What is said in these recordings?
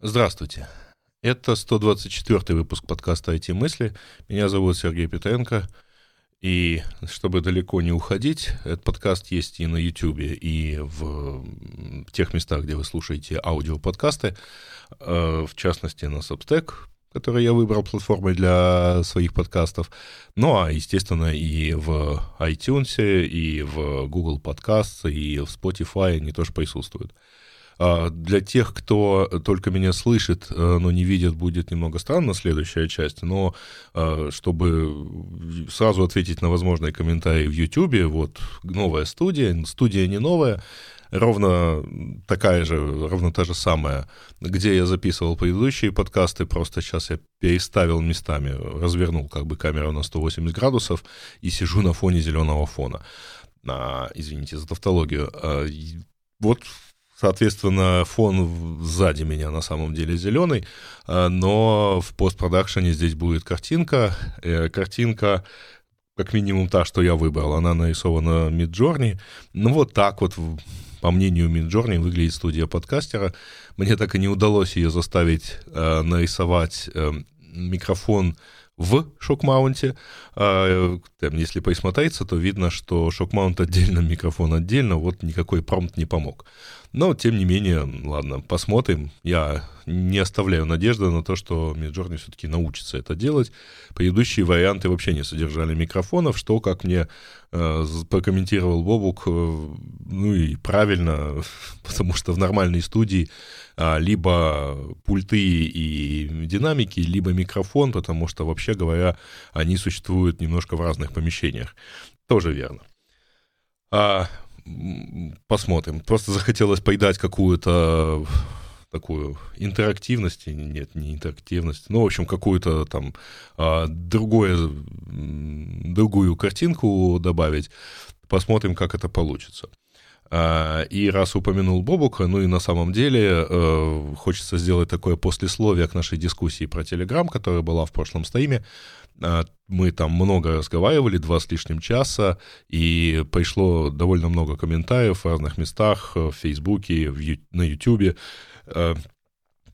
Здравствуйте. Это 124 выпуск подкаста «IT-мысли». Меня зовут Сергей Петренко. И чтобы далеко не уходить, этот подкаст есть и на YouTube, и в тех местах, где вы слушаете аудиоподкасты, э, в частности, на Substack, который я выбрал платформой для своих подкастов. Ну, а, естественно, и в iTunes, и в Google Podcasts, и в Spotify они тоже присутствуют. А, для тех, кто только меня слышит, э, но не видит, будет немного странно следующая часть, но а, чтобы сразу ответить на возможные комментарии в YouTube, вот новая студия, студия не новая, ровно такая же, ровно та же самая, где я записывал предыдущие подкасты, просто сейчас я переставил местами, развернул как бы камеру на 180 градусов и сижу на фоне зеленого фона. А, извините за тавтологию. А, вот Соответственно, фон сзади меня на самом деле зеленый, а, но в постпродакшене здесь будет картинка. Э, картинка как минимум та, что я выбрал, она нарисована Midjourney. Ну вот так вот, по мнению Midjourney, выглядит студия подкастера. Мне так и не удалось ее заставить э, нарисовать э, микрофон в шок-маунте. А, если присмотреться, то видно, что шок-маунт отдельно, микрофон отдельно, вот никакой промпт не помог. Но, тем не менее, ладно, посмотрим. Я не оставляю надежды на то, что Midjourney все-таки научится это делать. Предыдущие варианты вообще не содержали микрофонов, что, как мне э, прокомментировал Бобук, э, ну и правильно, потому что в нормальной студии э, либо пульты и динамики, либо микрофон, потому что, вообще говоря, они существуют немножко в разных помещениях. Тоже верно. А посмотрим. Просто захотелось поедать какую-то такую интерактивность, нет, не интерактивность, ну, в общем, какую-то там а, другое, другую картинку добавить. Посмотрим, как это получится. А, и раз упомянул Бобука, ну и на самом деле э, хочется сделать такое послесловие к нашей дискуссии про Телеграм, которая была в прошлом стриме. А, мы там много разговаривали, два с лишним часа, и пришло довольно много комментариев в разных местах, в Фейсбуке, в, на Ютубе. А,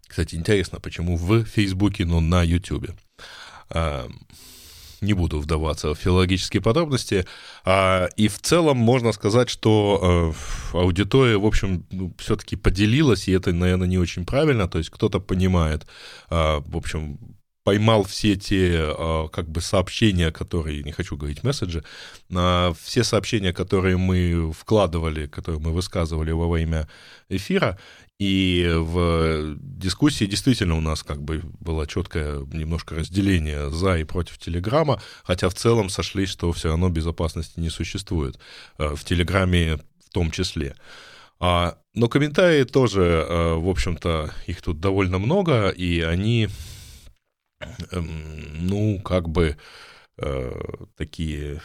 кстати, интересно, почему в Фейсбуке, но на Ютубе. А, не буду вдаваться в филологические подробности. И в целом можно сказать, что аудитория, в общем, ну, все-таки поделилась, и это, наверное, не очень правильно. То есть кто-то понимает, в общем, поймал все те а, как бы сообщения, которые, не хочу говорить месседжи, а, все сообщения, которые мы вкладывали, которые мы высказывали во время эфира, и в дискуссии действительно у нас как бы было четкое немножко разделение за и против Телеграма, хотя в целом сошлись, что все равно безопасности не существует, а, в Телеграме в том числе. Но комментарии тоже, в общем-то, их тут довольно много, и они ну, как бы э, такие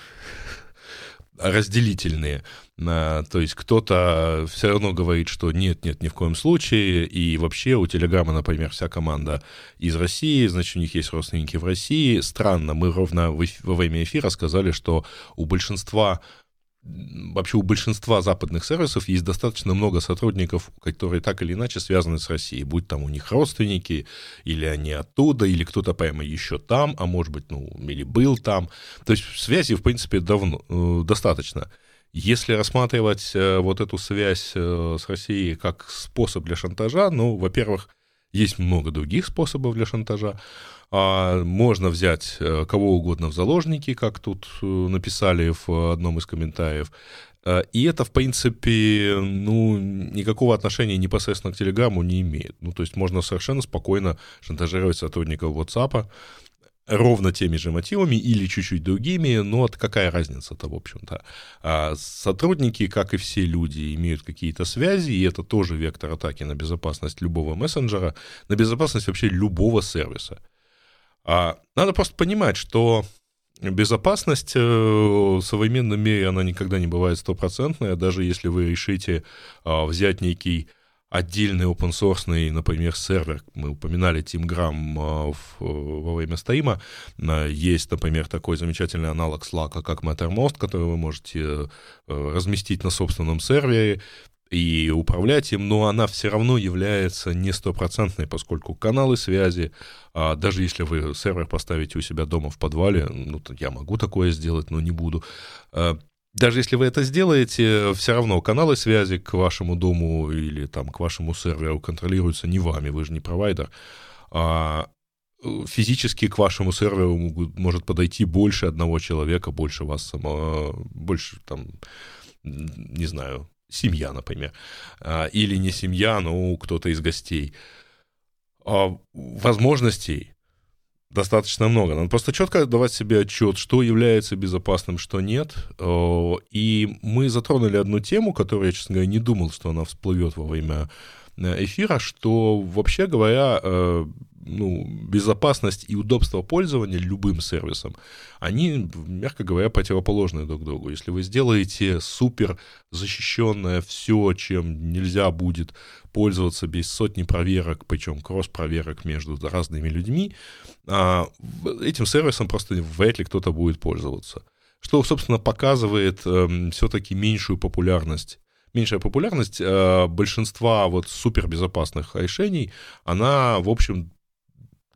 разделительные. То есть кто-то все равно говорит, что нет, нет, ни в коем случае. И вообще у Телеграма, например, вся команда из России, значит, у них есть родственники в России. Странно, мы ровно во время эфира сказали, что у большинства вообще у большинства западных сервисов есть достаточно много сотрудников, которые так или иначе связаны с Россией, будь там у них родственники, или они оттуда, или кто-то прямо еще там, а может быть, ну, или был там. То есть связи, в принципе, давно, э, достаточно. Если рассматривать э, вот эту связь э, с Россией как способ для шантажа, ну, во-первых, есть много других способов для шантажа. А можно взять э, кого угодно в заложники, как тут э, написали в одном из комментариев. Э, и это, в принципе, ну, никакого отношения непосредственно к Телеграму не имеет. Ну, то есть можно совершенно спокойно шантажировать сотрудников WhatsApp ровно теми же мотивами или чуть-чуть другими, но вот какая разница-то, в общем-то. А сотрудники, как и все люди, имеют какие-то связи, и это тоже вектор атаки на безопасность любого мессенджера, на безопасность вообще любого сервиса. А надо просто понимать, что безопасность э, в современном мире, она никогда не бывает стопроцентная, даже если вы решите а, взять некий отдельный open source, например, сервер. Мы упоминали TeamGram во время стрима. Есть, например, такой замечательный аналог Slack, как Mattermost, который вы можете э, разместить на собственном сервере. И управлять им, но она все равно является не стопроцентной, поскольку каналы связи, а даже если вы сервер поставите у себя дома в подвале, ну, я могу такое сделать, но не буду, а, даже если вы это сделаете, все равно каналы связи к вашему дому или там к вашему серверу контролируются не вами, вы же не провайдер, а физически к вашему серверу может подойти больше одного человека, больше вас самого, больше там, не знаю, семья, например, а, или не семья, но кто-то из гостей. А возможностей достаточно много. Надо просто четко давать себе отчет, что является безопасным, что нет. И мы затронули одну тему, которую я, честно говоря, не думал, что она всплывет во время эфира, что, вообще говоря, э, ну, безопасность и удобство пользования любым сервисом, они, мягко говоря, противоположны друг другу. Если вы сделаете супер защищенное все, чем нельзя будет пользоваться без сотни проверок, причем кросс-проверок между разными людьми, а, этим сервисом просто вряд ли кто-то будет пользоваться. Что, собственно, показывает э, все-таки меньшую популярность меньшая популярность э, большинства вот супербезопасных решений, она, в общем,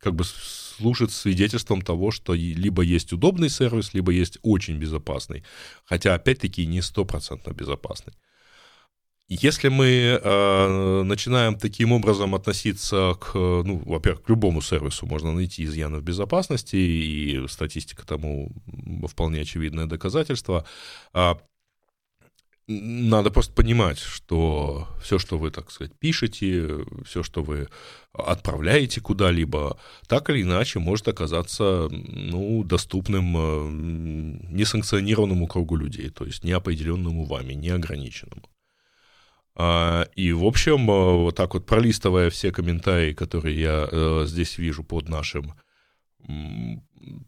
как бы служит свидетельством того, что либо есть удобный сервис, либо есть очень безопасный. Хотя, опять-таки, не стопроцентно безопасный. Если мы э, начинаем таким образом относиться к, ну, во-первых, к любому сервису можно найти изъяны в безопасности, и статистика тому вполне очевидное доказательство, э, надо просто понимать, что все, что вы, так сказать, пишете, все, что вы отправляете куда-либо, так или иначе может оказаться ну, доступным э, несанкционированному кругу людей, то есть неопределенному вами, неограниченному. А, и, в общем, э, вот так вот пролистывая все комментарии, которые я э, здесь вижу под нашим,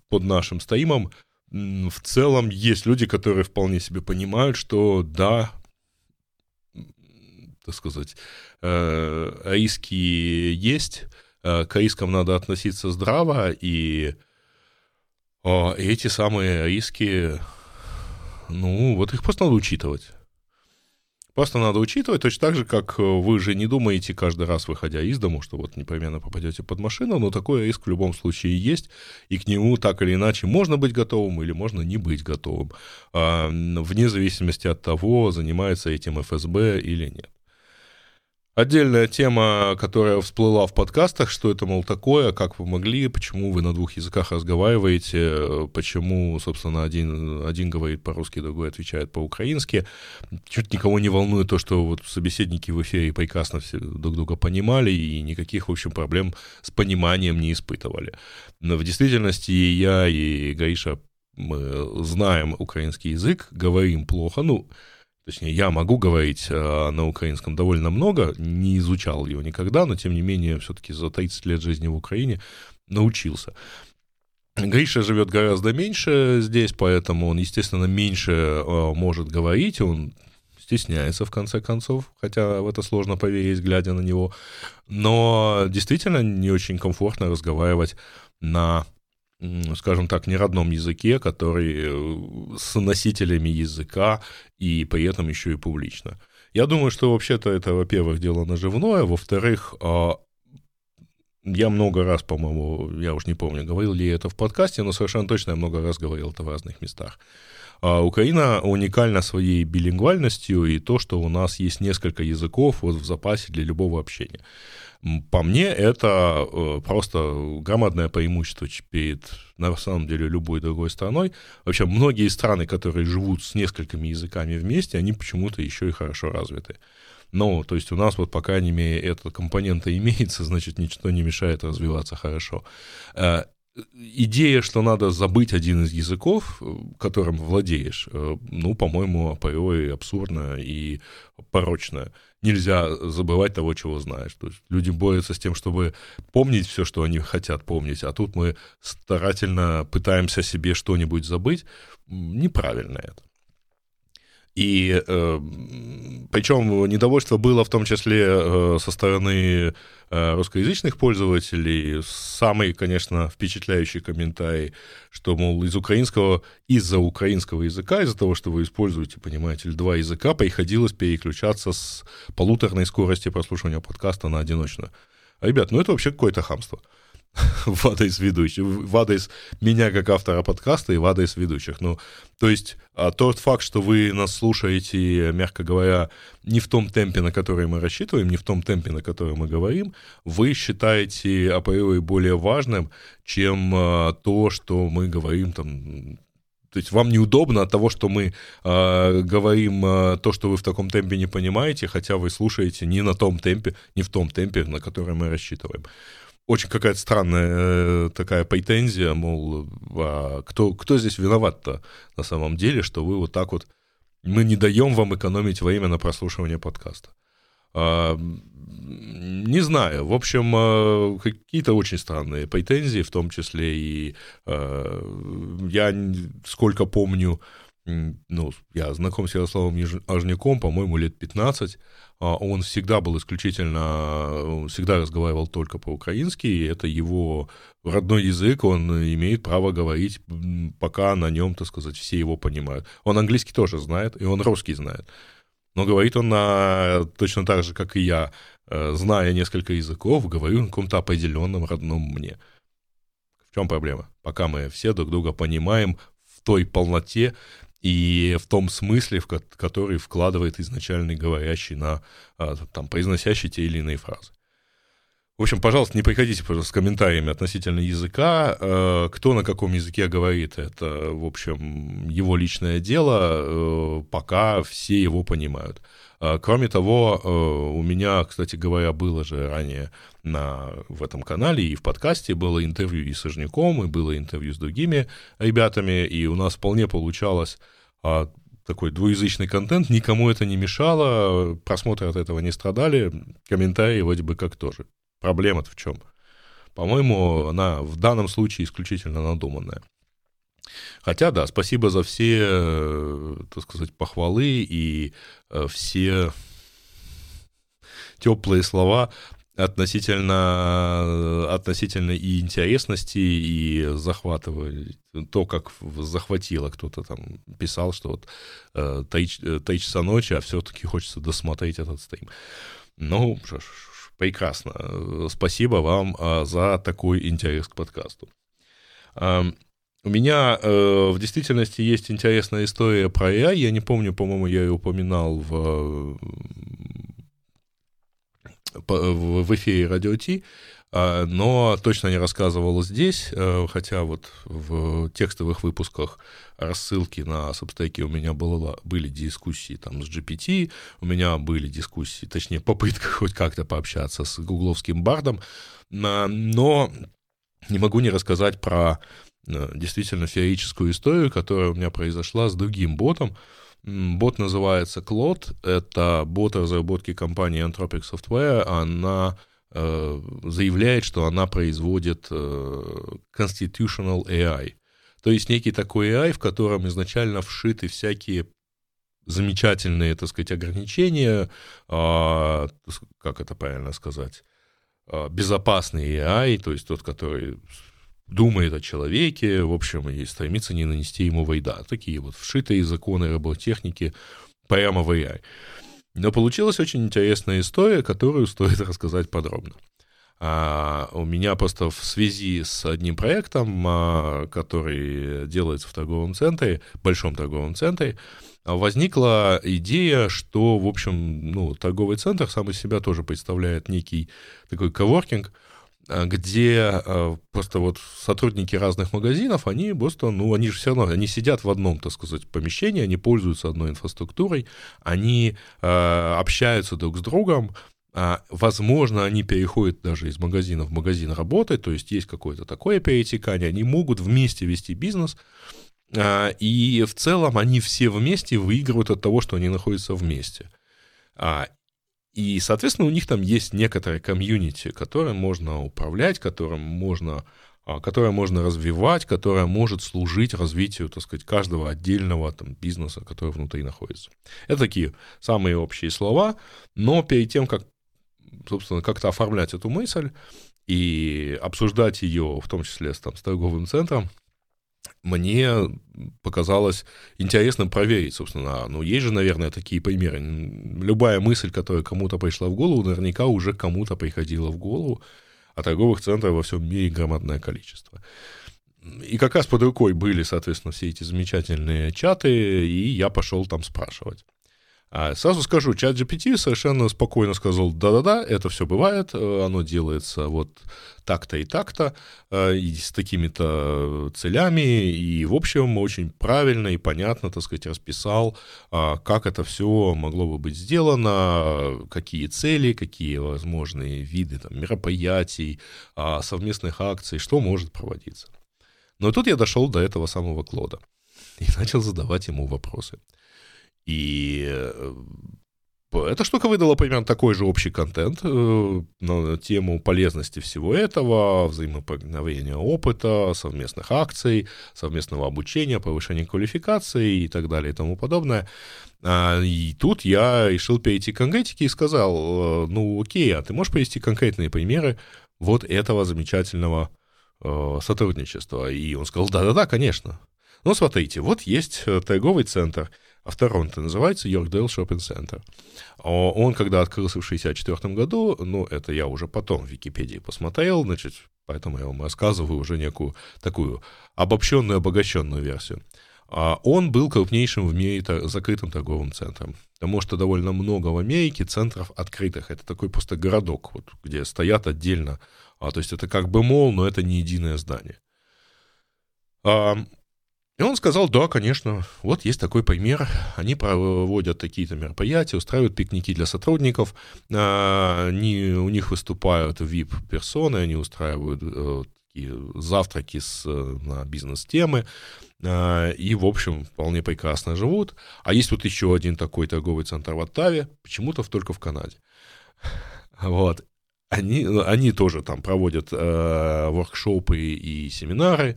под нашим стоимом, в целом есть люди, которые вполне себе понимают, что да, так сказать, э, риски есть, э, к рискам надо относиться здраво, и эти самые риски, ну, вот их просто надо учитывать. Просто надо учитывать, точно так же, как э, вы же не думаете каждый раз, выходя из дому, что вот непременно попадете под машину, но такой риск в любом случае есть, и к нему так или иначе можно быть готовым или можно не быть готовым, а, вне зависимости от того, занимается этим ФСБ или нет. Отдельная тема, которая всплыла в подкастах, что это, мол, такое, как вы могли, почему вы на двух языках разговариваете, почему, собственно, один, один говорит по-русски, другой отвечает по-украински. Чуть никого не волнует то, что вот собеседники в эфире прекрасно все друг друга понимали и никаких, в общем, проблем с пониманием не испытывали. Но в действительности я и Гаиша мы знаем украинский язык, говорим плохо, ну, точнее, я могу говорить э, на украинском довольно много, не изучал его никогда, но тем не менее, все-таки за 30 лет жизни в Украине научился. Гриша живет гораздо меньше здесь, поэтому он, естественно, меньше э, может говорить, он стесняется, в конце концов, хотя в это сложно поверить, глядя на него. Но действительно не очень комфортно разговаривать на скажем так, не родном языке, который э, с носителями языка и при этом еще и публично. Я думаю, что вообще-то это, во-первых, дело наживное, во-вторых, а, я много раз, по-моему, я уж не помню, говорил ли это в подкасте, но совершенно точно я много раз говорил это в разных местах. А Украина уникальна своей билингвальностью и то, что у нас есть несколько языков вот в запасе для любого общения. По мне, это э, просто громадное преимущество перед, на самом деле, любой другой страной. Вообще, многие страны, которые живут с несколькими языками вместе, они почему-то еще и хорошо развиты. Но, то есть у нас вот, по крайней мере, эта компонента имеется, значит, ничто не мешает развиваться хорошо. Э, идея, что надо забыть один из языков, э, которым владеешь, ну, по-моему, априори абсурдно и порочная нельзя забывать того, чего знаешь. То есть люди борются с тем, чтобы помнить все, что они хотят помнить, а тут мы старательно пытаемся себе что-нибудь забыть. Неправильно это. И э, причем недовольство было в том числе э, со стороны э, русскоязычных пользователей. Самый, конечно, впечатляющий комментарий, что, мол, из украинского, из-за украинского языка, из-за того, что вы используете, понимаете два языка, приходилось переключаться с полуторной скорости прослушивания подкаста на одиночную. Ребят, ну это вообще какое-то хамство в адрес ведущих, в адрес меня как автора подкаста и в адрес ведущих. Ну, то есть а тот факт, что вы нас слушаете, мягко говоря, не в том темпе, на который мы рассчитываем, не в том темпе, на который мы говорим, вы считаете априори более важным, чем а, то, что мы говорим там то есть вам неудобно от того, что мы э, говорим э, то, что вы в таком темпе не понимаете, хотя вы слушаете не на том темпе, не в том темпе, на который мы рассчитываем очень какая-то странная э, такая претензия, мол, а кто, кто здесь виноват-то на самом деле, что вы вот так вот, мы не даем вам экономить время на прослушивание подкаста. А, не знаю, в общем, э, какие-то очень странные претензии, в том числе и э, я сколько помню, ну, я знаком с Ярославом Ажняком, по-моему, лет 15, а он всегда был исключительно, всегда разговаривал только по-украински, и это его родной язык, он имеет право говорить, пока на нем, так сказать, все его понимают. Он английский тоже знает, и он русский знает. Но говорит он на, точно так же, как и я, э, зная несколько языков, говорю на каком-то определенном родном мне. В чем проблема? Пока мы все друг друга понимаем в той полноте, и в том смысле, в который вкладывает изначальный говорящий на, а, там, произносящий те или иные фразы. В общем, пожалуйста, не приходите пожалуйста, с комментариями относительно языка. Э, кто на каком языке говорит, это, в общем, его личное дело, э, пока все его понимают. Э, кроме того, у меня, кстати говоря, было же ранее на, в этом канале и в подкасте было интервью и с Сожняком, и было интервью с другими ребятами, и у нас вполне получалось а такой двуязычный контент, никому это не мешало, просмотры от этого не страдали, комментарии вроде бы как тоже. Проблема-то в чем? По-моему, она в данном случае исключительно надуманная. Хотя, да, спасибо за все, э, так сказать, похвалы и э, все теплые слова относительно, относительно и интересности, и захватывали то, как захватило кто-то там писал, что вот э, три, три часа ночи, а все-таки хочется досмотреть этот стрим. Ну, прекрасно. Спасибо вам э, за такой интерес к подкасту. Э, у меня э, в действительности есть интересная история про AI. Я не помню, по-моему, я ее упоминал в в эфире Радио Ти, а, но точно не рассказывал здесь, э, хотя вот в текстовых выпусках рассылки на Substack у меня было, были дискуссии там с GPT, у меня были дискуссии, точнее, попытка хоть как-то пообщаться с гугловским бардом, но не могу не рассказать про э, действительно феерическую историю, которая у меня произошла с другим ботом, Бот называется Claude, это бот разработки компании Anthropic Software, она заявляет, что она производит э, constitutional AI, то есть некий такой AI, в котором изначально вшиты всякие замечательные, так сказать, ограничения, э, как это правильно сказать, э, безопасный AI, то есть тот, который думает о человеке, в общем, и стремится не нанести ему войда. Такие вот вшитые законы роботехники прямо в AI. Но получилась очень интересная история, которую стоит рассказать подробно. А, у меня просто в связи с одним проектом, а, который делается в торговом центре, большом торговом центре, возникла идея, что, в общем, ну, торговый центр сам из себя тоже представляет некий такой коворкинг, а, где а, просто вот сотрудники разных магазинов, они просто, ну, они же все равно, они сидят в одном, так сказать, помещении, они пользуются одной инфраструктурой, они э, общаются друг с другом, возможно, они переходят даже из магазина в магазин работать, то есть есть какое-то такое перетекание, они могут вместе вести бизнес, и в целом они все вместе выигрывают от того, что они находятся вместе. И, соответственно, у них там есть некоторое комьюнити, которым можно управлять, которым можно а, которое можно развивать, которое может служить развитию, так сказать, каждого отдельного там, бизнеса, который внутри находится. Это такие самые общие слова, но перед тем, как, собственно, как-то оформлять эту мысль и обсуждать ее, в том числе с, там, с торговым центром, мне показалось интересно проверить, собственно, ну, есть же, наверное, такие примеры. Любая мысль, которая кому-то пришла в голову, наверняка уже кому-то приходила в голову, а торговых центров во всем мире громадное количество. И как раз под рукой были, соответственно, все эти замечательные чаты, и я пошел там спрашивать. А сразу скажу, чат GPT совершенно спокойно сказал, да-да-да, это все бывает, э, оно делается вот так-то и так-то, э, и с такими-то целями, и, в общем, очень правильно и понятно, так сказать, расписал, а, как это все могло бы быть сделано, какие цели, какие возможные виды там, мероприятий, а, совместных акций, что может проводиться. Но тут я дошел до этого самого Клода и начал задавать ему вопросы. И э, эта штука выдала примерно такой же общий контент э, на тему полезности всего этого, взаимопроникновения опыта, совместных акций, совместного обучения, повышения квалификации и так далее и тому подобное. А, и тут я решил перейти к конкретике и сказал, э, ну окей, а ты можешь привести конкретные примеры вот этого замечательного сотрудничества? И он сказал, да-да-да, конечно. Ну, смотрите, вот есть торговый центр – а в Торонто называется Йоркдейл Шоппинг Центр. Он, когда открылся в 1964 году, ну, это я уже потом в Википедии посмотрел, значит, поэтому я вам рассказываю уже некую такую обобщенную, обогащенную версию. А он был крупнейшим в мире закрытым торговым центром, потому что довольно много в Америке центров открытых. Это такой просто городок, вот, где стоят отдельно. А, то есть это как бы мол, но это не единое здание. И он сказал, да, конечно, вот есть такой пример. Они проводят такие-то мероприятия, устраивают пикники для сотрудников, а, они, у них выступают VIP-персоны, они устраивают э, такие завтраки с, на бизнес-темы, а, и, в общем, вполне прекрасно живут. А есть вот еще один такой торговый центр в Оттаве, почему-то только в Канаде. Вот. Они, они тоже там проводят э, воркшопы и семинары,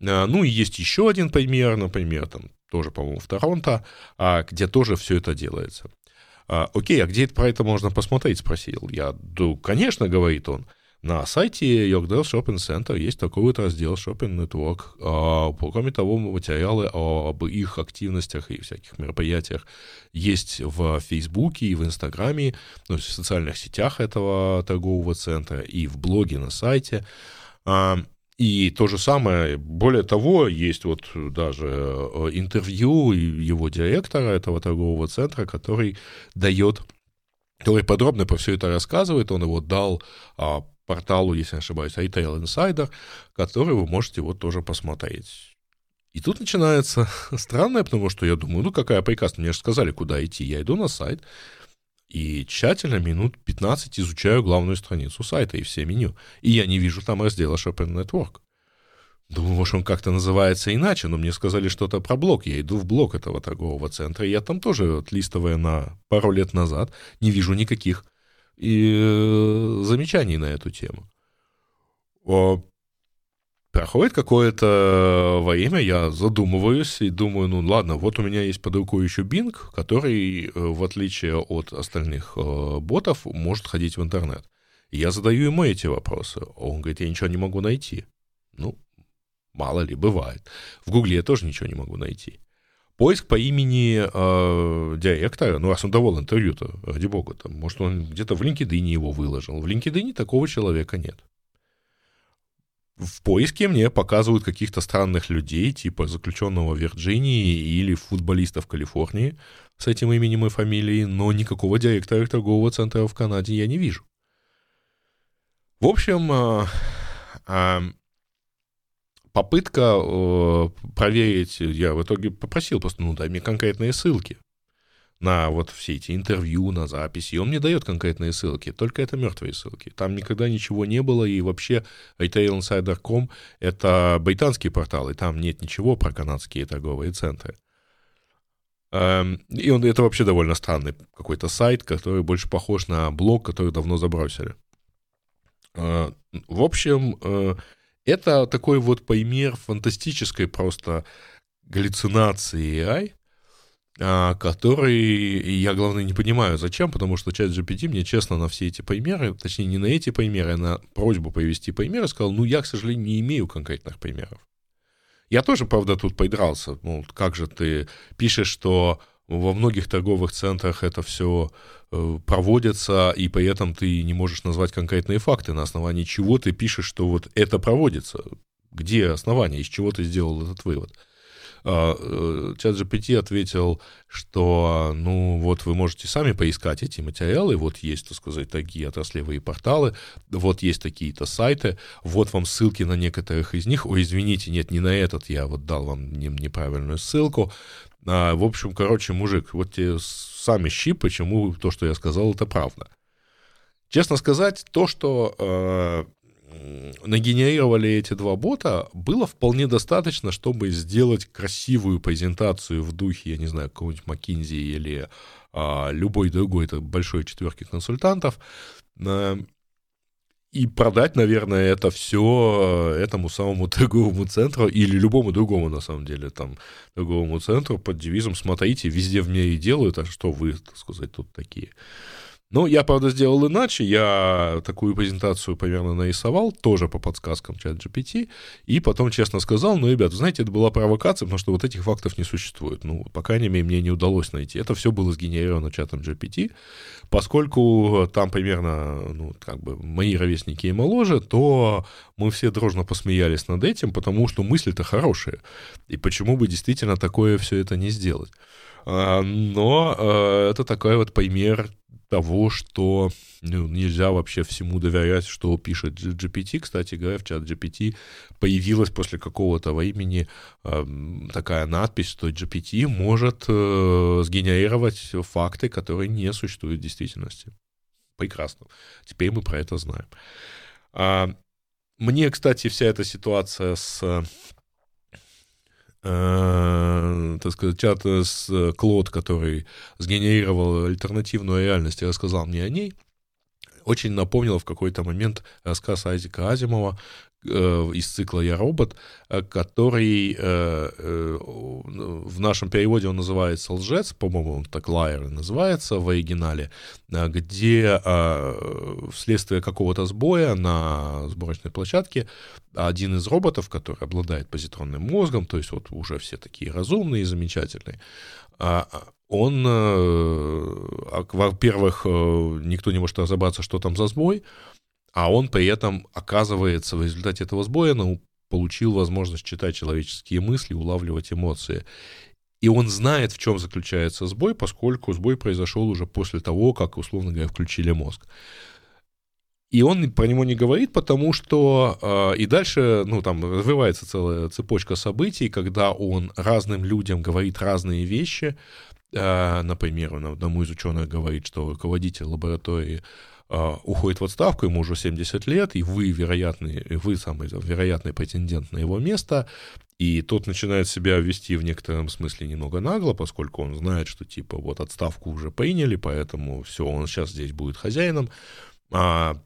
ну и есть еще один пример, например, там тоже, по-моему, в Торонто, а, где тоже все это делается. А, окей, а где про это можно посмотреть, спросил я. Да, конечно, говорит он, на сайте Yorkdale Shopping Center есть такой вот раздел Shopping Network. Кроме того, материалы об их активностях и всяких мероприятиях есть в Фейсбуке и в Инстаграме, ну, в социальных сетях этого торгового центра и в блоге на сайте. И то же самое, более того, есть вот даже э, интервью его директора этого торгового центра, который дает, который подробно про все это рассказывает. Он его дал а, порталу, если не ошибаюсь, Retail Insider, который вы можете вот тоже посмотреть. И тут начинается странное, потому что я думаю, ну какая приказ, мне же сказали, куда идти. Я иду на сайт, и тщательно минут 15 изучаю главную страницу сайта и все меню. И я не вижу там раздела Shopping Network. Думаю, может, он как-то называется иначе, но мне сказали что-то про блок. Я иду в блок этого торгового центра, и я там тоже, отлистывая на пару лет назад, не вижу никаких и, э, замечаний на эту тему. Проходит какое-то время, я задумываюсь и думаю, ну ладно, вот у меня есть под рукой еще Bing, который, э, в отличие от остальных э, ботов, может ходить в интернет. Я задаю ему эти вопросы. Он говорит, я ничего не могу найти. Ну, мало ли, бывает. В Гугле я тоже ничего не могу найти. Поиск по имени э, директора, ну, раз он давал интервью-то, ради бога, там, может, он где-то в LinkedIn его выложил. В LinkedIn такого человека нет в поиске мне показывают каких-то странных людей, типа заключенного в Вирджинии или футболиста в Калифорнии с этим именем и фамилией, но никакого директора торгового центра в Канаде я не вижу. В общем, а, а, попытка э, проверить, я в итоге попросил просто, ну, дай мне конкретные ссылки на вот все эти интервью, на записи, и он мне дает конкретные ссылки, только это мертвые ссылки. Там никогда ничего не было, и вообще retailinsider.com — это британский портал, и там нет ничего про канадские торговые центры. Эм, и он, это вообще довольно странный какой-то сайт, который больше похож на блог, который давно забросили. Э, в общем, э, Это такой вот пример фантастической просто галлюцинации AI, который я, главное, не понимаю, зачем, потому что чат GPT мне честно на все эти примеры, точнее, не на эти примеры, а на просьбу привести примеры, сказал, ну, я, к сожалению, не имею конкретных примеров. Я тоже, правда, тут подрался. Ну, как же ты пишешь, что во многих торговых центрах это все э, проводится, и при этом ты не можешь назвать конкретные факты, на основании чего ты пишешь, что вот это проводится. Где основание, из чего ты сделал этот вывод? А, э, чат GPT ответил, что, ну, вот вы можете сами поискать эти материалы, вот есть, так сказать, такие отраслевые порталы, вот есть такие-то сайты, вот вам ссылки на некоторых из них, ой, извините, нет, не на этот, я вот дал вам неправильную ссылку, а, в общем, короче, мужик, вот тебе сами щи, почему то, что я сказал, это правда. Честно сказать, то, что э, нагенерировали эти два бота, было вполне достаточно, чтобы сделать красивую презентацию в духе, я не знаю, какого-нибудь McKinsey или а, любой другой это большой четверки консультантов, а, и продать, наверное, это все этому самому торговому центру или любому другому, на самом деле, там, торговому центру под девизом «Смотрите, везде в мире делают, а что вы, так сказать, тут такие?» Ну, я, правда, сделал иначе. Я такую презентацию примерно нарисовал, тоже по подсказкам чат GPT, и потом честно сказал, ну, ребят, знаете, это была провокация, потому что вот этих фактов не существует. Ну, по крайней мере, мне не удалось найти. Это все было сгенерировано чатом GPT, поскольку там примерно, ну, как бы, мои ровесники и моложе, то мы все дружно посмеялись над этим, потому что мысли-то хорошие. И почему бы действительно такое все это не сделать? А, но э, это такой вот пример того, что ну, нельзя вообще всему доверять, что пишет GPT. Кстати говоря, в чат GPT появилась после какого-то времени э, такая надпись, что GPT может э, сгенерировать факты, которые не существуют в действительности. Прекрасно. Теперь мы про это знаем. А, мне, кстати, вся эта ситуация с э, так сказать, чат с э, Клод, который сгенерировал альтернативную реальность и рассказал мне о ней, очень напомнила в какой-то момент рассказ Айзека Азимова, из цикла «Я робот», э, который э, в нашем переводе он называется «Лжец», по-моему, он так «Liar» называется в оригинале, где вследствие какого-то сбоя на сборочной площадке один из роботов, который обладает позитронным мозгом, то есть вот уже все такие разумные и замечательные, он, во-первых, никто не может разобраться, что там за сбой, а он при этом, оказывается, в результате этого сбоя ну, получил возможность читать человеческие мысли, улавливать эмоции. И он знает, в чем заключается сбой, поскольку сбой произошел уже после того, как, условно говоря, включили мозг. И он про него не говорит, потому что э, и дальше, ну, там развивается целая цепочка событий, когда он разным людям говорит разные вещи. Э, например, он одному из ученых говорит, что руководитель лаборатории уходит в отставку, ему уже 70 лет, и вы вероятный, вы самый вероятный претендент на его место, и тот начинает себя вести в некотором смысле немного нагло, поскольку он знает, что типа вот отставку уже приняли, поэтому все, он сейчас здесь будет хозяином. А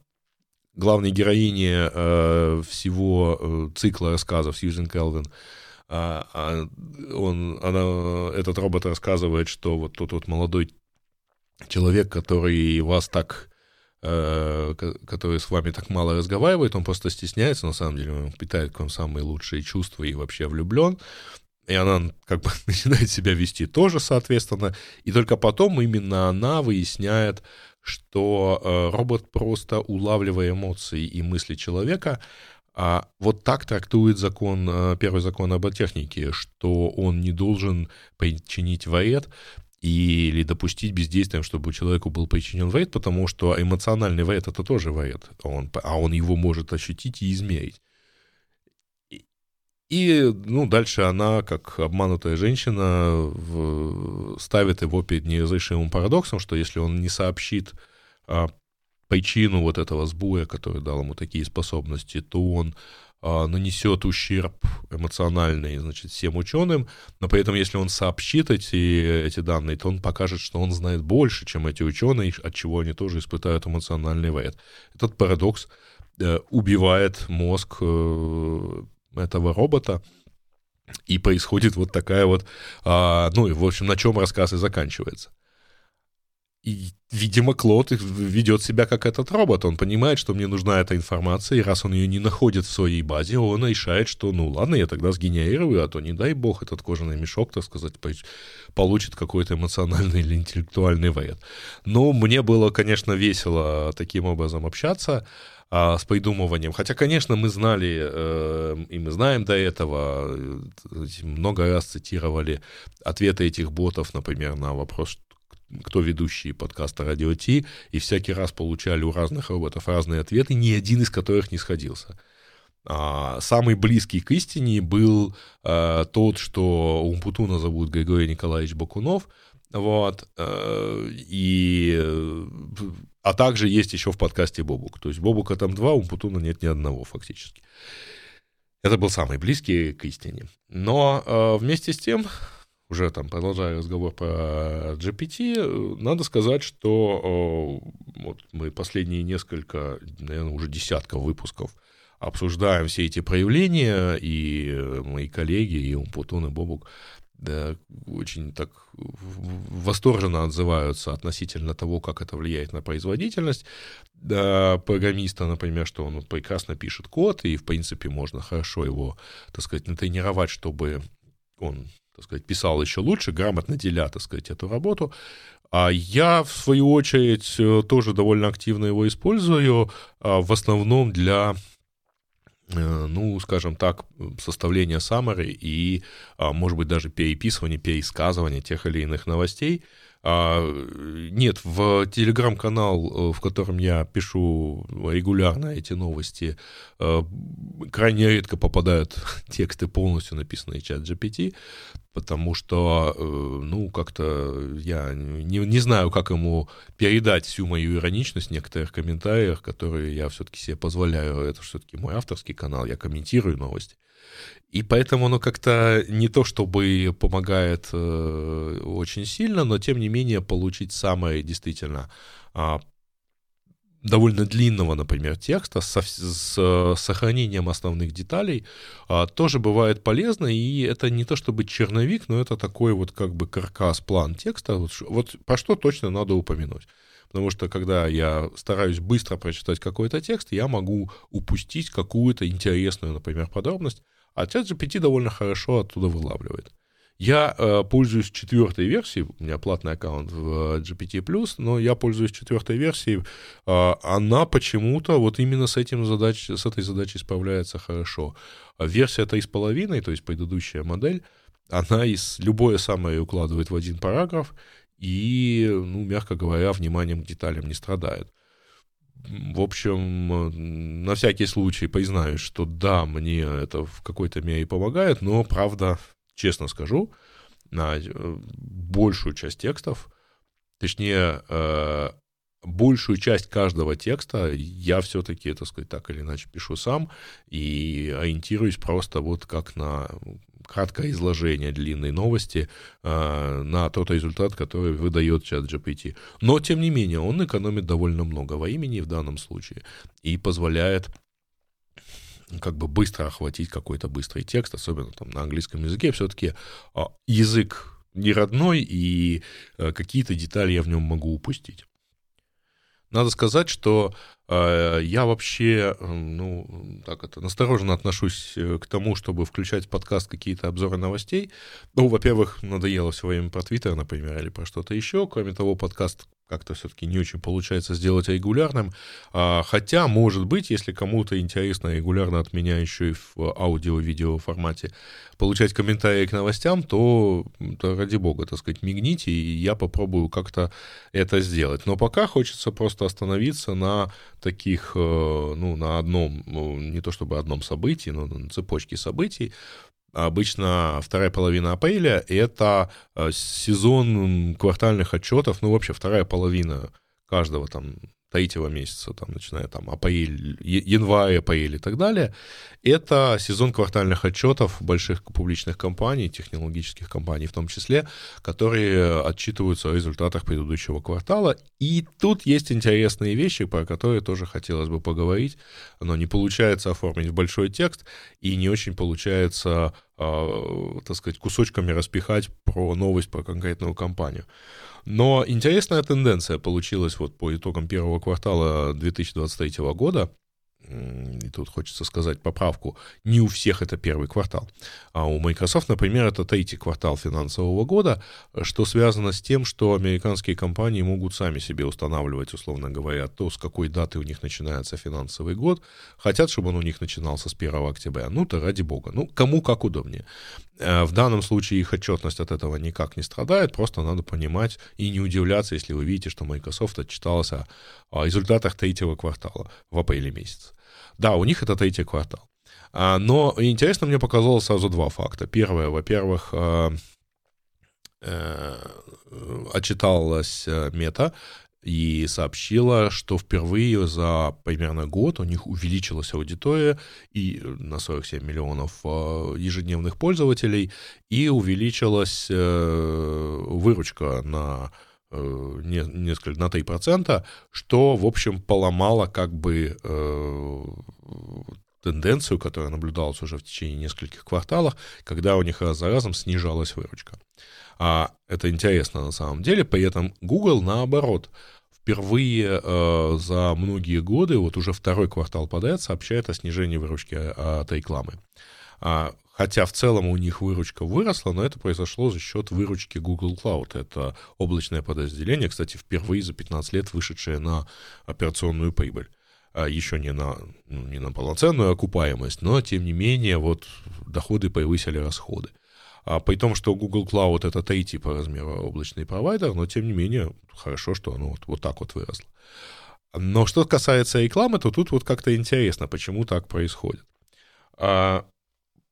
главной героине э, всего э, цикла рассказов Сьюзен Келвин а, а он, она, этот робот рассказывает, что вот тот вот молодой человек, который вас так который с вами так мало разговаривает, он просто стесняется, на самом деле, он питает к вам самые лучшие чувства и вообще влюблен, и она как бы начинает себя вести тоже, соответственно, и только потом именно она выясняет, что э, робот просто улавливая эмоции и мысли человека, а вот так трактует закон, э, первый закон об технике, что он не должен причинить вред или допустить бездействием, чтобы человеку был причинен вред, потому что эмоциональный вред это тоже вред, он, а он его может ощутить и измерить. И, ну, дальше она, как обманутая женщина, в, ставит его перед неразрешимым парадоксом, что если он не сообщит а, причину вот этого сбоя, который дал ему такие способности, то он нанесет ущерб эмоциональный, значит, всем ученым, но при этом, если он сообщит эти, эти данные, то он покажет, что он знает больше, чем эти ученые, от чего они тоже испытают эмоциональный вред. Этот парадокс э, убивает мозг э, этого робота, и происходит вот такая вот, а, ну и, в общем, на чем рассказ и заканчивается. И, видимо, Клод ведет себя как этот робот. Он понимает, что мне нужна эта информация, и раз он ее не находит в своей базе, он решает, что, ну ладно, я тогда сгенерирую, а то, не дай бог, этот кожаный мешок, так сказать, получит какой-то эмоциональный или интеллектуальный вред. Но мне было, конечно, весело таким образом общаться а, с придумыванием. Хотя, конечно, мы знали, э, и мы знаем до этого, э, много раз цитировали ответы этих ботов, например, на вопрос, кто ведущий подкаста Радио Ти, и всякий раз получали у разных роботов разные ответы, ни один из которых не сходился. А, самый близкий к истине был а, тот, что Умпутуна зовут Григорий Николаевич Бакунов, вот, а, и, а также есть еще в подкасте Бобук. То есть Бобука там два, Умпутуна нет ни одного фактически. Это был самый близкий к истине. Но а, вместе с тем уже там продолжая разговор про GPT, надо сказать, что вот мы последние несколько, наверное, уже десятков выпусков обсуждаем все эти проявления, и мои коллеги, и Умпутун, и Бобук, да, очень так восторженно отзываются относительно того, как это влияет на производительность. Да, программиста, например, что он прекрасно пишет код, и, в принципе, можно хорошо его, так сказать, натренировать, чтобы он так сказать, писал еще лучше, грамотно деля, так сказать, эту работу. А я, в свою очередь, э, тоже довольно активно его использую, а, в основном для э, ну, скажем так, составления summary и, а, может быть, даже переписывания, пересказывания тех или иных новостей. А, нет, в телеграм-канал, э, в котором я пишу регулярно эти новости, э, крайне редко попадают тексты полностью написанные чат GPT, потому что, э, ну, как-то я не, не знаю, как ему передать всю мою ироничность в некоторых комментариях, которые я все-таки себе позволяю. Это все-таки мой авторский канал, я комментирую новости. И поэтому оно как-то не то чтобы помогает э, очень сильно, но тем не менее получить самое действительно э, довольно длинного, например, текста со, с сохранением основных деталей э, тоже бывает полезно. И это не то чтобы черновик, но это такой вот как бы каркас, план текста. Вот, вот про что точно надо упомянуть. Потому что когда я стараюсь быстро прочитать какой-то текст, я могу упустить какую-то интересную, например, подробность а ChatGPT довольно хорошо оттуда вылавливает. Я э, пользуюсь четвертой версией, у меня платный аккаунт в э, GPT+, но я пользуюсь четвертой версией. Э, она почему-то вот именно с, этим задач, с этой задачей справляется хорошо. А версия 3.5, то есть предыдущая модель, она из любое самое укладывает в один параграф и, ну, мягко говоря, вниманием к деталям не страдает в общем, на всякий случай признаюсь, что да, мне это в какой-то мере помогает, но, правда, честно скажу, на э, большую часть текстов, точнее, э, большую часть каждого текста я все-таки, так сказать, так или иначе пишу сам и ориентируюсь просто вот как на краткое изложение длинной новости э, на тот результат, который выдает чат GPT. Но, тем не менее, он экономит довольно много времени в данном случае и позволяет как бы быстро охватить какой-то быстрый текст, особенно там на английском языке. Все-таки э, язык не родной, и э, какие-то детали я в нем могу упустить. Надо сказать, что я вообще, ну, так это, настороженно отношусь э, к тому, чтобы включать в подкаст какие-то обзоры новостей. Ну, во-первых, надоело все время про Твиттер, например, или про что-то еще. Кроме того, подкаст как-то все-таки не очень получается сделать регулярным. А, хотя, может быть, если кому-то интересно регулярно от меня еще и в аудио-видео формате получать комментарии к новостям, то, то ради бога, так сказать, мигните, и я попробую как-то это сделать. Но пока хочется просто остановиться на таких, э, ну, на одном, ну, не то чтобы одном событии, но на цепочке событий, Обычно вторая половина апреля — это э, сезон квартальных отчетов, ну, вообще вторая половина каждого там третьего месяца, там, начиная там апрель, январь, апрель и так далее, это сезон квартальных отчетов больших публичных компаний, технологических компаний в том числе, которые отчитываются о результатах предыдущего квартала. И тут есть интересные вещи, про которые тоже хотелось бы поговорить, но не получается оформить большой текст, и не очень получается, так сказать, кусочками распихать про новость про конкретную компанию. Но интересная тенденция получилась вот по итогам первого квартала 2023 года и тут хочется сказать поправку, не у всех это первый квартал, а у Microsoft, например, это третий квартал финансового года, что связано с тем, что американские компании могут сами себе устанавливать, условно говоря, то, с какой даты у них начинается финансовый год, хотят, чтобы он у них начинался с 1 октября, ну-то ради бога, ну, кому как удобнее. Э, в данном случае их отчетность от этого никак не страдает, просто надо понимать и не удивляться, если вы видите, что Microsoft отчиталась о, результатах третьего квартала в апреле месяце. Да, у них это третий квартал. А, но интересно мне показалось сразу два факта. Первое, во-первых, э, э, отчиталась мета и сообщила, что впервые за примерно год у них увеличилась аудитория и на 47 миллионов ежедневных пользователей, и увеличилась выручка на Э, не, несколько, на 3%, что, в общем, поломало как бы э, тенденцию, которая наблюдалась уже в течение нескольких кварталов, когда у них раз за разом снижалась выручка. А это интересно на самом деле, при этом Google наоборот впервые э, за многие годы, вот уже второй квартал подряд, сообщает о снижении выручки от рекламы. А, Хотя в целом у них выручка выросла, но это произошло за счет выручки Google Cloud. Это облачное подразделение, кстати, впервые за 15 лет вышедшее на операционную прибыль. А еще не на, ну, не на полноценную окупаемость, но, тем не менее, вот доходы превысили расходы. А при том, что Google Cloud это третий по размеру облачный провайдер, но, тем не менее, хорошо, что оно вот, вот так вот выросло. Но что касается рекламы, то тут вот как-то интересно, почему так происходит. А,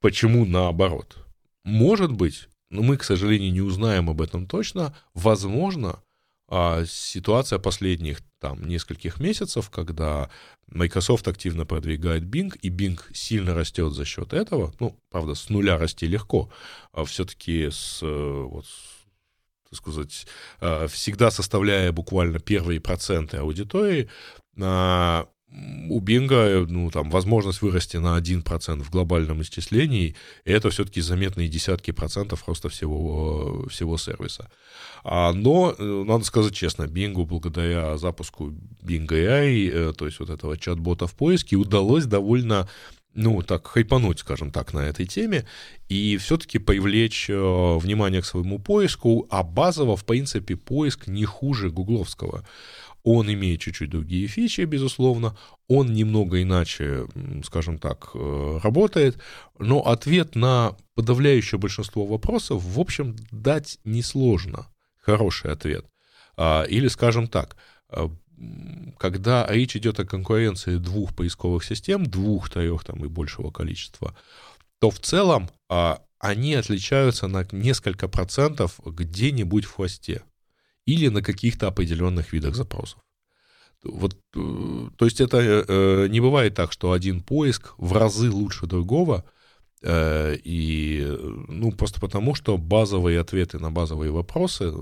Почему наоборот? Может быть, но мы, к сожалению, не узнаем об этом точно. Возможно, а, ситуация последних там нескольких месяцев, когда Microsoft активно продвигает Bing, и Bing сильно растет за счет этого, ну, правда, с нуля расти легко, а все-таки с, э, вот, так сказать, а, всегда составляя буквально первые проценты аудитории, у Бинга, ну, там, возможность вырасти на 1% в глобальном исчислении, это все-таки заметные десятки процентов роста всего, всего сервиса. А, но, э, надо сказать честно, Бингу благодаря запуску Bing AI, э, то есть вот этого чат-бота в поиске, удалось довольно ну, так, хайпануть, скажем так, на этой теме, и все-таки привлечь э, внимание к своему поиску, а базово, в принципе, поиск не хуже гугловского. Он имеет чуть-чуть другие фичи, безусловно, он немного иначе, скажем так, э, работает, но ответ на подавляющее большинство вопросов, в общем, дать несложно. Хороший ответ. А, или, скажем так, э, когда речь идет о конкуренции двух поисковых систем, двух, трех там и большего количества, то в целом а, они отличаются на несколько процентов где-нибудь в хвосте или на каких-то определенных видах запросов. Вот, э, то есть это э, не бывает так, что один поиск в разы лучше другого, э, и ну просто потому, что базовые ответы на базовые вопросы,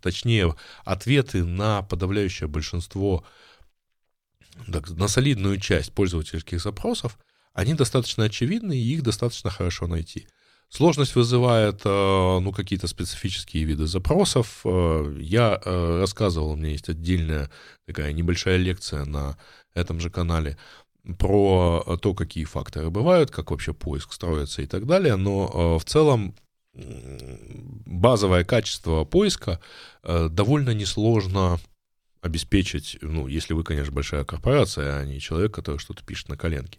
точнее ответы на подавляющее большинство, так, на солидную часть пользовательских запросов, они достаточно очевидны, и их достаточно хорошо найти. Сложность вызывает э, ну, какие-то специфические виды запросов. Э, я э, рассказывал, у меня есть отдельная такая небольшая лекция на этом же канале про то, какие факторы бывают, как вообще поиск строится и так далее, но в целом базовое качество поиска довольно несложно обеспечить, ну, если вы, конечно, большая корпорация, а не человек, который что-то пишет на коленке.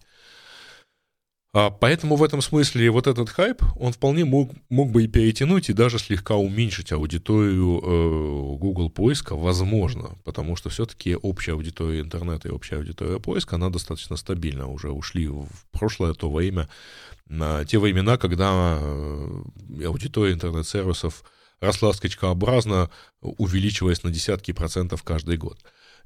Поэтому в этом смысле вот этот хайп, он вполне мог, мог бы и перетянуть, и даже слегка уменьшить аудиторию э, Google поиска, возможно, потому что все-таки общая аудитория интернета и общая аудитория поиска, она достаточно стабильна, уже ушли в прошлое то время, на те времена, когда э, аудитория интернет-сервисов росла скачкообразно, увеличиваясь на десятки процентов каждый год.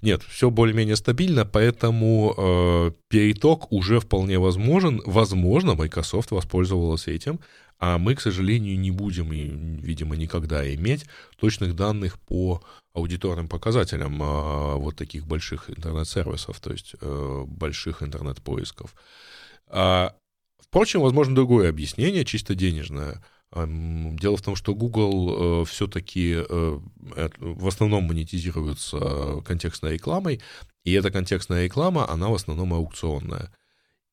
Нет, все более-менее стабильно, поэтому э, переток уже вполне возможен. Возможно, Microsoft воспользовалась этим, а мы, к сожалению, не будем, видимо, никогда иметь точных данных по аудиторным показателям э, вот таких больших интернет-сервисов, то есть э, больших интернет-поисков. А, впрочем, возможно, другое объяснение, чисто денежное – Дело в том, что Google э, все-таки э, в основном монетизируется контекстной рекламой, и эта контекстная реклама, она в основном аукционная.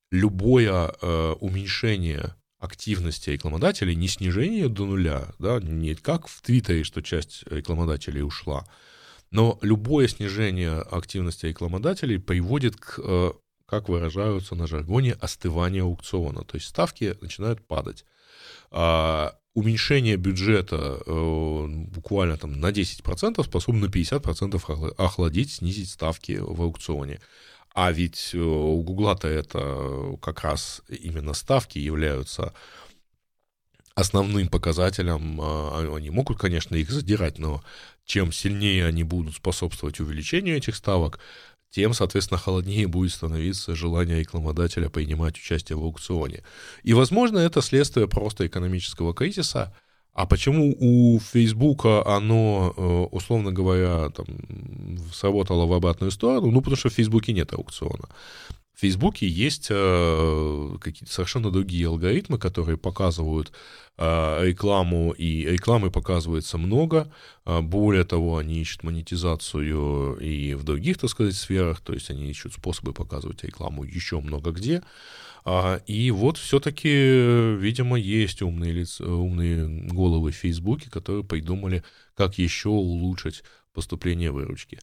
Любое э, уменьшение активности рекламодателей, не снижение до нуля, да, не как в Твиттере, что часть рекламодателей ушла, но любое снижение активности рекламодателей приводит к, как выражаются на жаргоне, остыванию аукциона. То есть ставки начинают падать а уменьшение бюджета э, буквально там на 10% способно на 50% охладить, снизить ставки в аукционе. А ведь э, у Гугла-то это как раз именно ставки являются основным показателем. А, они могут, конечно, их задирать, но чем сильнее они будут способствовать увеличению этих ставок, тем, соответственно, холоднее будет становиться желание рекламодателя принимать участие в аукционе. И, возможно, это следствие просто экономического кризиса. А почему у Фейсбука оно, э, условно говоря, там, сработало в обратную сторону? Ну, потому что в Фейсбуке нет аукциона. В Фейсбуке есть э, какие-то совершенно другие алгоритмы, которые показывают э, рекламу, и рекламы показывается много. Э, более того, они ищут монетизацию и в других, так сказать, сферах, то есть они ищут способы показывать рекламу еще много где. А, и вот все-таки, видимо, есть умные, лица, умные головы в Фейсбуке, которые придумали, как еще улучшить поступление выручки.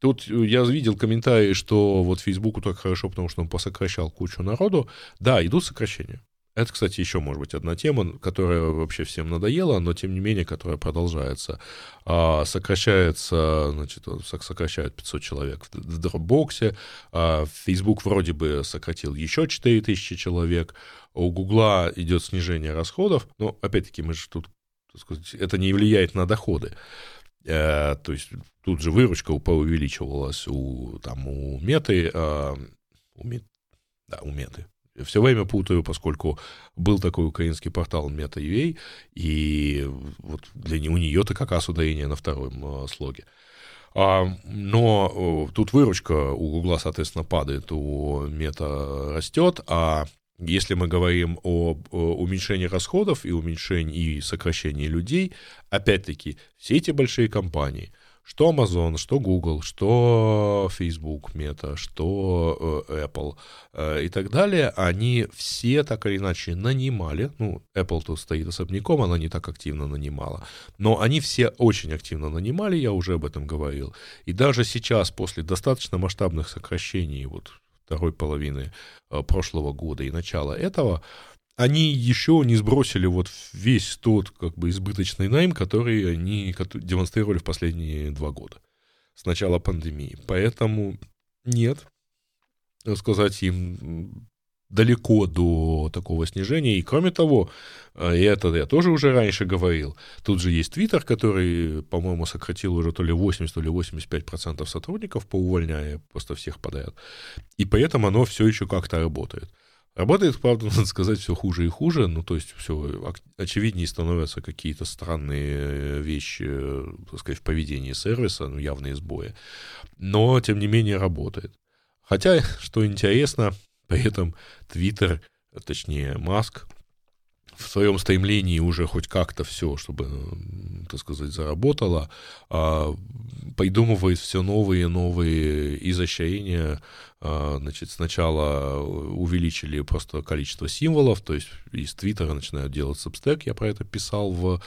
Тут я видел комментарии, что вот Фейсбуку так хорошо, потому что он посокращал кучу народу. Да, идут сокращения. Это, кстати, еще, может быть, одна тема, которая вообще всем надоела, но, тем не менее, которая продолжается. А, сокращается, значит, сокращают 500 человек в Dropbox, а, Facebook вроде бы сократил еще 4000 человек, у Гугла идет снижение расходов, но, опять-таки, мы же тут, сказать, это не влияет на доходы. Э, то есть тут же выручка увеличивалась у, там, у меты, э, у, мет, да, у меты. Все время путаю, поскольку был такой украинский портал Meta.ua, и вот для у нее-то как раз ударение на втором э, слоге. А, но тут выручка у Гугла, соответственно, падает, у Мета растет, а если мы говорим о, о уменьшении расходов и уменьшении и сокращении людей, опять-таки, все эти большие компании, что Amazon, что Google, что Facebook, Meta, что э, Apple э, и так далее, они все так или иначе нанимали, ну, Apple тут стоит особняком, она не так активно нанимала, но они все очень активно нанимали, я уже об этом говорил, и даже сейчас, после достаточно масштабных сокращений, вот второй половины э, прошлого года и начала этого, они еще не сбросили вот весь тот как бы избыточный найм, который они демонстрировали в последние два года с начала пандемии. Поэтому нет, сказать им далеко до такого снижения. И кроме того, э, и это я тоже уже раньше говорил, тут же есть Твиттер, который, по-моему, сократил уже то ли 80, то ли 85% сотрудников, поувольняя просто всех подряд. И поэтому оно все еще как-то работает. Работает, правда, надо сказать, все хуже и хуже, ну, то есть все очевиднее становятся какие-то странные э, вещи, так сказать, в поведении сервиса, ну, явные сбои. Но, тем не менее, работает. Хотя, что интересно, при этом Твиттер, точнее Маск, в своем стремлении уже хоть как-то все, чтобы, так сказать, заработало, а, придумывает все новые и новые изощрения. А, значит, сначала увеличили просто количество символов, то есть из Твиттера начинают делать сабстек, я про это писал в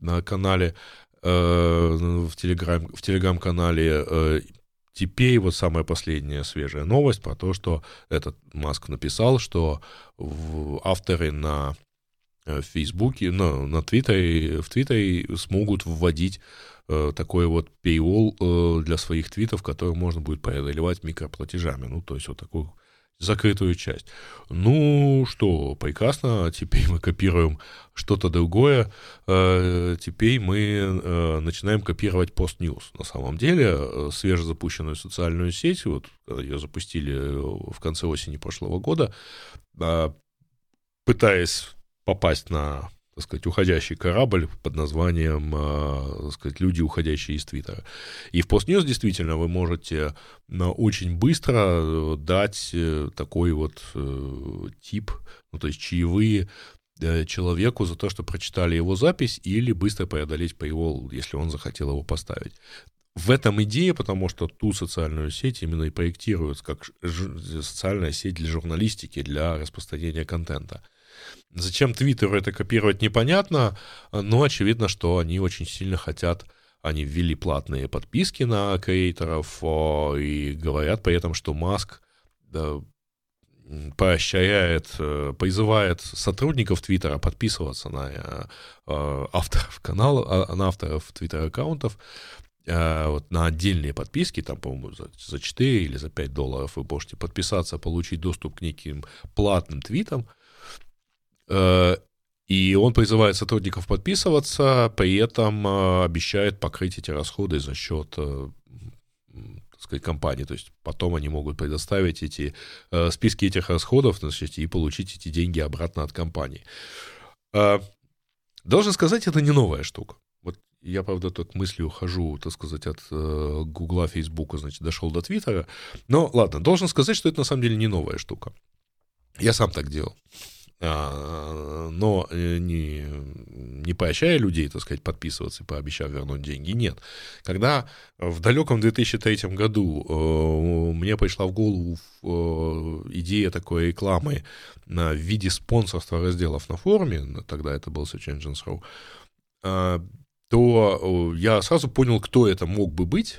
на канале, э, в, телеграм, в телеграм-канале, э, Теперь вот самая последняя свежая новость про то, что этот Маск написал, что авторы на э, в Фейсбуке, на, на Твиттере, в Твиттере смогут вводить э, такой вот paywall э, для своих твитов, который можно будет преодолевать микроплатежами. Ну, то есть вот такой закрытую часть. Ну что, прекрасно, теперь мы копируем что-то другое, э, теперь мы э, начинаем копировать PostNews. На самом деле, э, свежезапущенную социальную сеть, вот ее запустили в конце осени прошлого года, пытаясь попасть на так сказать, уходящий корабль под названием, так сказать, люди, уходящие из Твиттера. И в PostNews действительно вы можете очень быстро дать такой вот тип, ну, то есть чаевые Э, человеку за то, что прочитали его запись, или быстро преодолеть paywall, если он захотел его поставить. В этом идея, потому что ту социальную сеть именно и проектируют как социальная сеть для журналистики, для распространения контента. Зачем Твиттеру это копировать, непонятно, но очевидно, что они очень сильно хотят они ввели платные подписки на креаторов и говорят при этом, что Маск поощряет, э, призывает сотрудников Твиттера подписываться на э, э, авторов канала, а, на авторов Твиттер-аккаунтов, вот на отдельные подписки, там, по-моему, за, за 4 или за 5 долларов вы можете подписаться, получить доступ к неким платным твитам. И он призывает сотрудников подписываться, при этом обещает покрыть эти расходы за счет сказать, компании. То есть потом они могут предоставить эти э, списки этих расходов значит, и получить эти деньги обратно от компании. Э, должен сказать, это не новая штука. Вот я, правда, только к мысли ухожу, так сказать, от э, Гугла, Фейсбука, значит, дошел до Твиттера. Но ладно, должен сказать, что это на самом деле не новая штука. Я сам так делал. А, но э, не, не поощряя людей, так сказать, подписываться и пообещав вернуть деньги, нет. Когда в далеком 2003 году э, мне пришла в голову э, идея такой рекламы в виде спонсорства разделов на форуме, тогда это был Engines Row, то я сразу понял, кто это мог бы быть,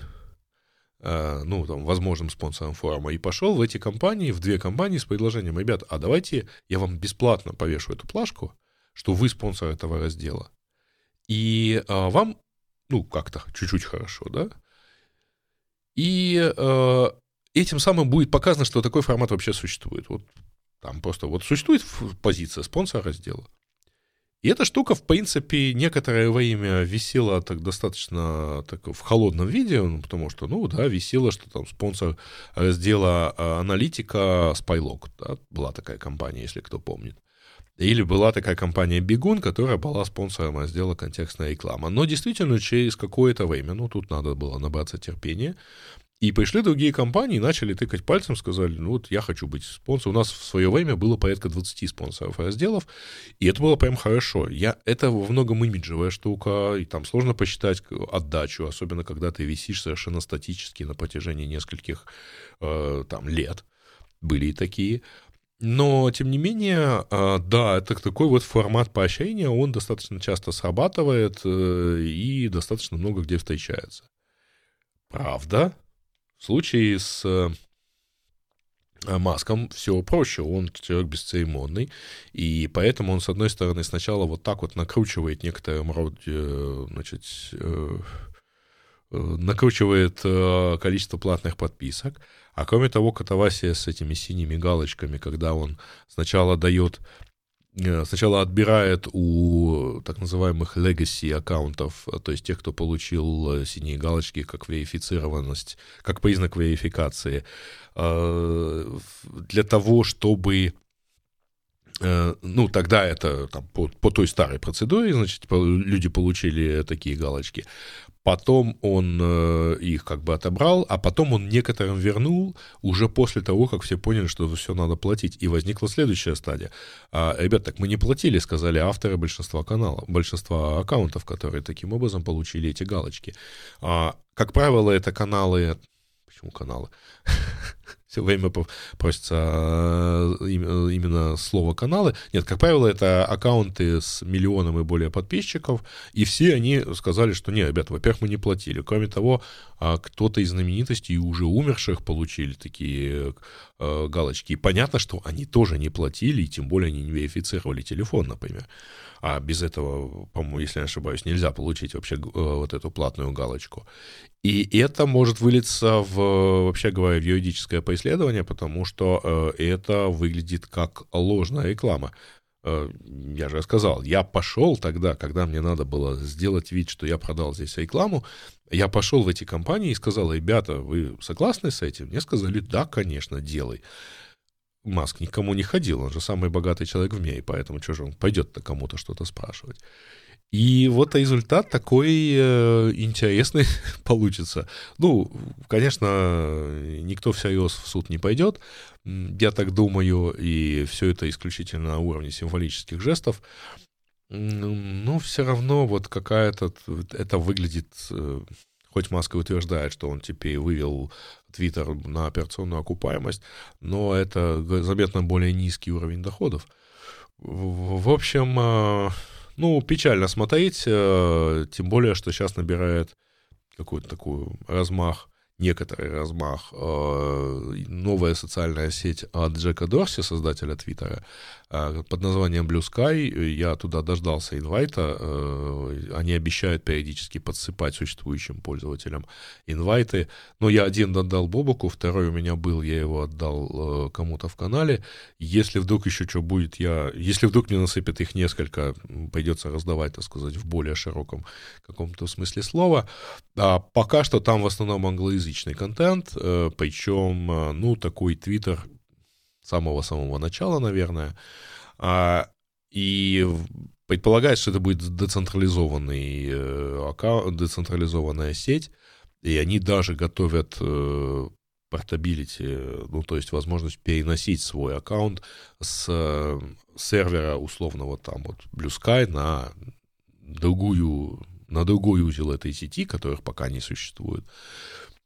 ну, там, возможным спонсором форума, и пошел в эти компании, в две компании с предложением, ребят, а давайте я вам бесплатно повешу эту плашку, что вы спонсор этого раздела, и а, вам, ну, как-то чуть-чуть хорошо, да, и а, этим самым будет показано, что такой формат вообще существует. Вот там просто вот существует позиция спонсора раздела. И эта штука, в принципе, некоторое время висела так достаточно так, в холодном виде, ну, потому что, ну да, висела, что там спонсор раздела а, аналитика Spylog, да, была такая компания, если кто помнит. Или была такая компания Бегун, которая была спонсором раздела контекстная реклама. Но действительно, через какое-то время, ну, тут надо было набраться терпения, и пришли другие компании, начали тыкать пальцем, сказали, ну вот я хочу быть спонсором. У нас в свое время было порядка 20 спонсоров разделов, и это было прям хорошо. Я, это во многом имиджевая штука, и там сложно посчитать отдачу, особенно когда ты висишь совершенно статически на протяжении нескольких э, там, лет. Были и такие. Но, тем не менее, э, да, это такой вот формат поощрения, он достаточно часто срабатывает э, и достаточно много где встречается. Правда, в случае с э, Маском все проще, он человек бесцеремонный, и поэтому он, с одной стороны, сначала вот так вот накручивает некоторым роде, значит, э, э, накручивает количество платных подписок, а кроме того, катавасия с этими синими галочками, когда он сначала дает сначала отбирает у так называемых legacy аккаунтов, то есть тех, кто получил э, синие галочки как верифицированность, как признак верификации, э, для того, чтобы ну, тогда это там, по, по той старой процедуре, значит, люди получили такие галочки потом он э, их как бы отобрал, а потом он некоторым вернул уже после того, как все поняли, что все надо платить. И возникла следующая стадия. А, ребят, так мы не платили, сказали авторы большинства каналов, большинства аккаунтов, которые таким образом получили эти галочки. А, как правило, это каналы... Почему каналы? все время просится э, именно слово каналы. Нет, как правило, это аккаунты с миллионом и более подписчиков, и все они сказали, что нет, ребята, во-первых, мы не платили. Кроме того, а, кто-то из знаменитостей уже умерших получили такие э, галочки. И понятно, что они тоже не платили, и тем более они не верифицировали телефон, например. А без этого, по-моему, если я не ошибаюсь, нельзя получить вообще э, вот эту платную галочку. И это может вылиться в, вообще говоря, в юридическое преследование исследование, потому что э, это выглядит как ложная реклама. Э, я же сказал, я пошел тогда, когда мне надо было сделать вид, что я продал здесь рекламу, я пошел в эти компании и сказал, ребята, вы согласны с этим? Мне сказали, да, конечно, делай. Маск никому не ходил, он же самый богатый человек в мире, поэтому что же он пойдет-то кому-то что-то спрашивать. И вот результат такой э, интересный получится. Ну, конечно, никто всерьез в суд не пойдет, я так думаю, и все это исключительно на уровне символических жестов. Но все равно вот какая-то... Это выглядит... Э, хоть Маск утверждает, что он теперь вывел Твиттер на операционную окупаемость, но это заметно более низкий уровень доходов. В общем, э, ну, печально смотреть, э, тем более, что сейчас набирает какой-то такой размах некоторый размах. Э, новая социальная сеть от Джека Дорси, создателя Твиттера, под названием Blue Sky. Я туда дождался инвайта. Э, они обещают периодически подсыпать существующим пользователям инвайты. Но я один отдал Бобуку, второй у меня был, я его отдал кому-то в канале. Если вдруг еще что будет, я... Если вдруг мне насыпят их несколько, придется раздавать, так сказать, в более широком каком-то смысле слова. А пока что там в основном англоязычный контент, э, причем, э, ну, такой твиттер самого-самого начала, наверное, а, и предполагается, что это будет децентрализованный э, аккаунт, децентрализованная сеть, и они даже готовят портабилити, ну, то есть возможность переносить свой аккаунт с сервера условного там вот Blue Sky на другую, на другой узел этой сети, которых пока не существует.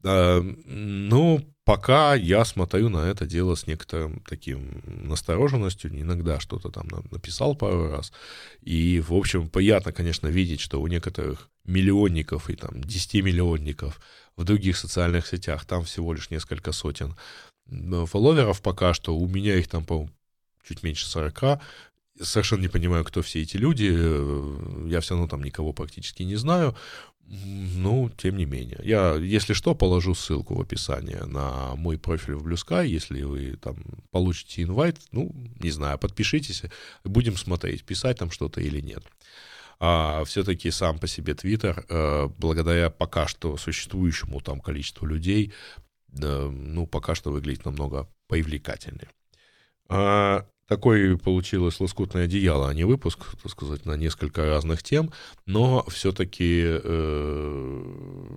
Ну, пока я смотрю на это дело с некоторым таким настороженностью, иногда что-то там написал пару раз, и, в общем, приятно, конечно, видеть, что у некоторых миллионников и там 10 миллионников в других социальных сетях там всего лишь несколько сотен фолловеров пока что, у меня их там, по чуть меньше 40, совершенно не понимаю, кто все эти люди, я все равно там никого практически не знаю, ну, тем не менее. Я, если что, положу ссылку в описании на мой профиль в Blue Sky. Если вы там получите инвайт, ну, не знаю, подпишитесь, будем смотреть, писать там что-то или нет. А все-таки сам по себе Твиттер, э, благодаря пока что существующему там количеству людей, э, ну, пока что выглядит намного привлекательнее. Такой получилось лоскутное одеяло, а не выпуск, так сказать, на несколько разных тем, но все-таки, э,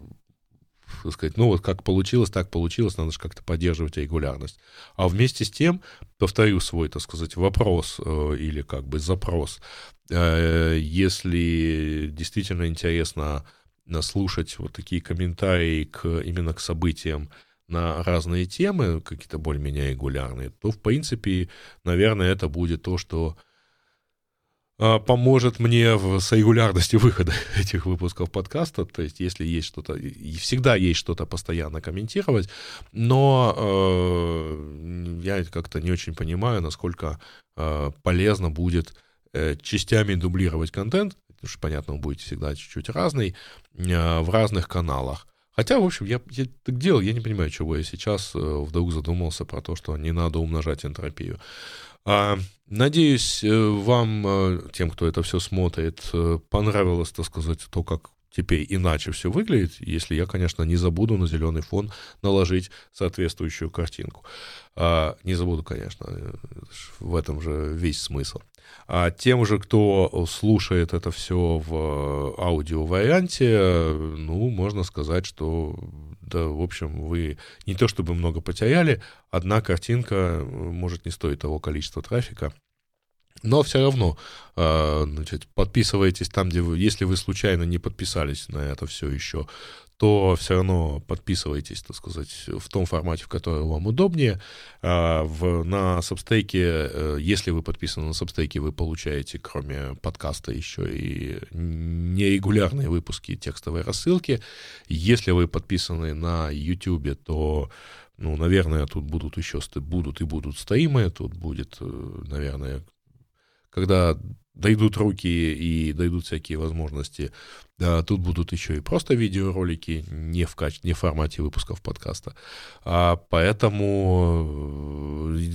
так сказать, ну вот как получилось, так получилось, надо же как-то поддерживать регулярность. А вместе с тем, повторю свой, так сказать, вопрос э, или как бы запрос, э, если действительно интересно слушать вот такие комментарии к, именно к событиям, на разные темы, какие-то более-менее регулярные, то, в принципе, наверное, это будет то, что а, поможет мне в, с регулярностью выхода этих выпусков подкаста. То есть, если есть что-то, и всегда есть что-то постоянно комментировать, но э, я как-то не очень понимаю, насколько э, полезно будет э, частями дублировать контент, потому что, понятно, он будет всегда чуть-чуть разный, э, в разных каналах. Хотя, в общем, я, я так делал, я не понимаю, чего я сейчас э, вдруг задумался про то, что не надо умножать энтропию. А, надеюсь, э, вам, э, тем, кто это все смотрит, понравилось, так сказать, то, как теперь иначе все выглядит, если я, конечно, не забуду на зеленый фон наложить соответствующую картинку. А, не забуду, конечно, в этом же весь смысл. А тем же, кто слушает это все в аудио-варианте, ну, можно сказать, что, да, в общем, вы не то чтобы много потеряли, одна картинка может не стоить того количества трафика, но все равно, значит, подписывайтесь там, где вы, если вы случайно не подписались на это все еще, то все равно подписывайтесь, так сказать, в том формате, в котором вам удобнее. А, в, на Substack, э, если вы подписаны на Substack, вы получаете, кроме подкаста, еще и нерегулярные выпуски текстовой рассылки. Если вы подписаны на YouTube, то ну, наверное, тут будут еще будут и будут стримы, тут будет, э, наверное, когда дойдут руки и дойдут всякие возможности, да, тут будут еще и просто видеоролики, не в, качестве, не в формате выпусков подкаста. А поэтому э,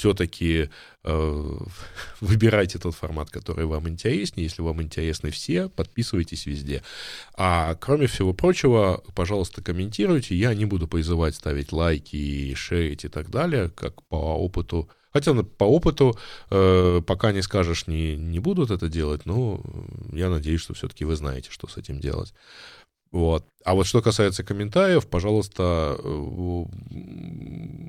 все-таки э, выбирайте тот формат, который вам интереснее. Если вам интересны все, подписывайтесь везде. А кроме всего прочего, пожалуйста, комментируйте. Я не буду призывать ставить лайки шерить и так далее, как по опыту Хотя по опыту, э, пока не скажешь, не, не будут это делать, но я надеюсь, что все-таки вы знаете, что с этим делать. Вот. А вот что касается комментариев, пожалуйста, э,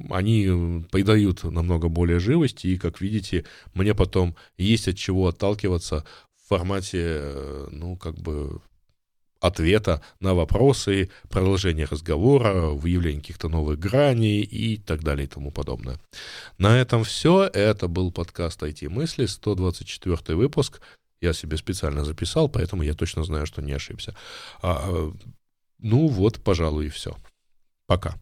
они придают намного более живости, и, как видите, мне потом есть от чего отталкиваться в формате, э, ну, как бы ответа на вопросы, продолжение разговора, выявление каких-то новых граней и так далее и тому подобное. На этом все. Это был подкаст IT-мысли, 124 выпуск. Я себе специально записал, поэтому я точно знаю, что не ошибся. А, ну вот, пожалуй, и все. Пока.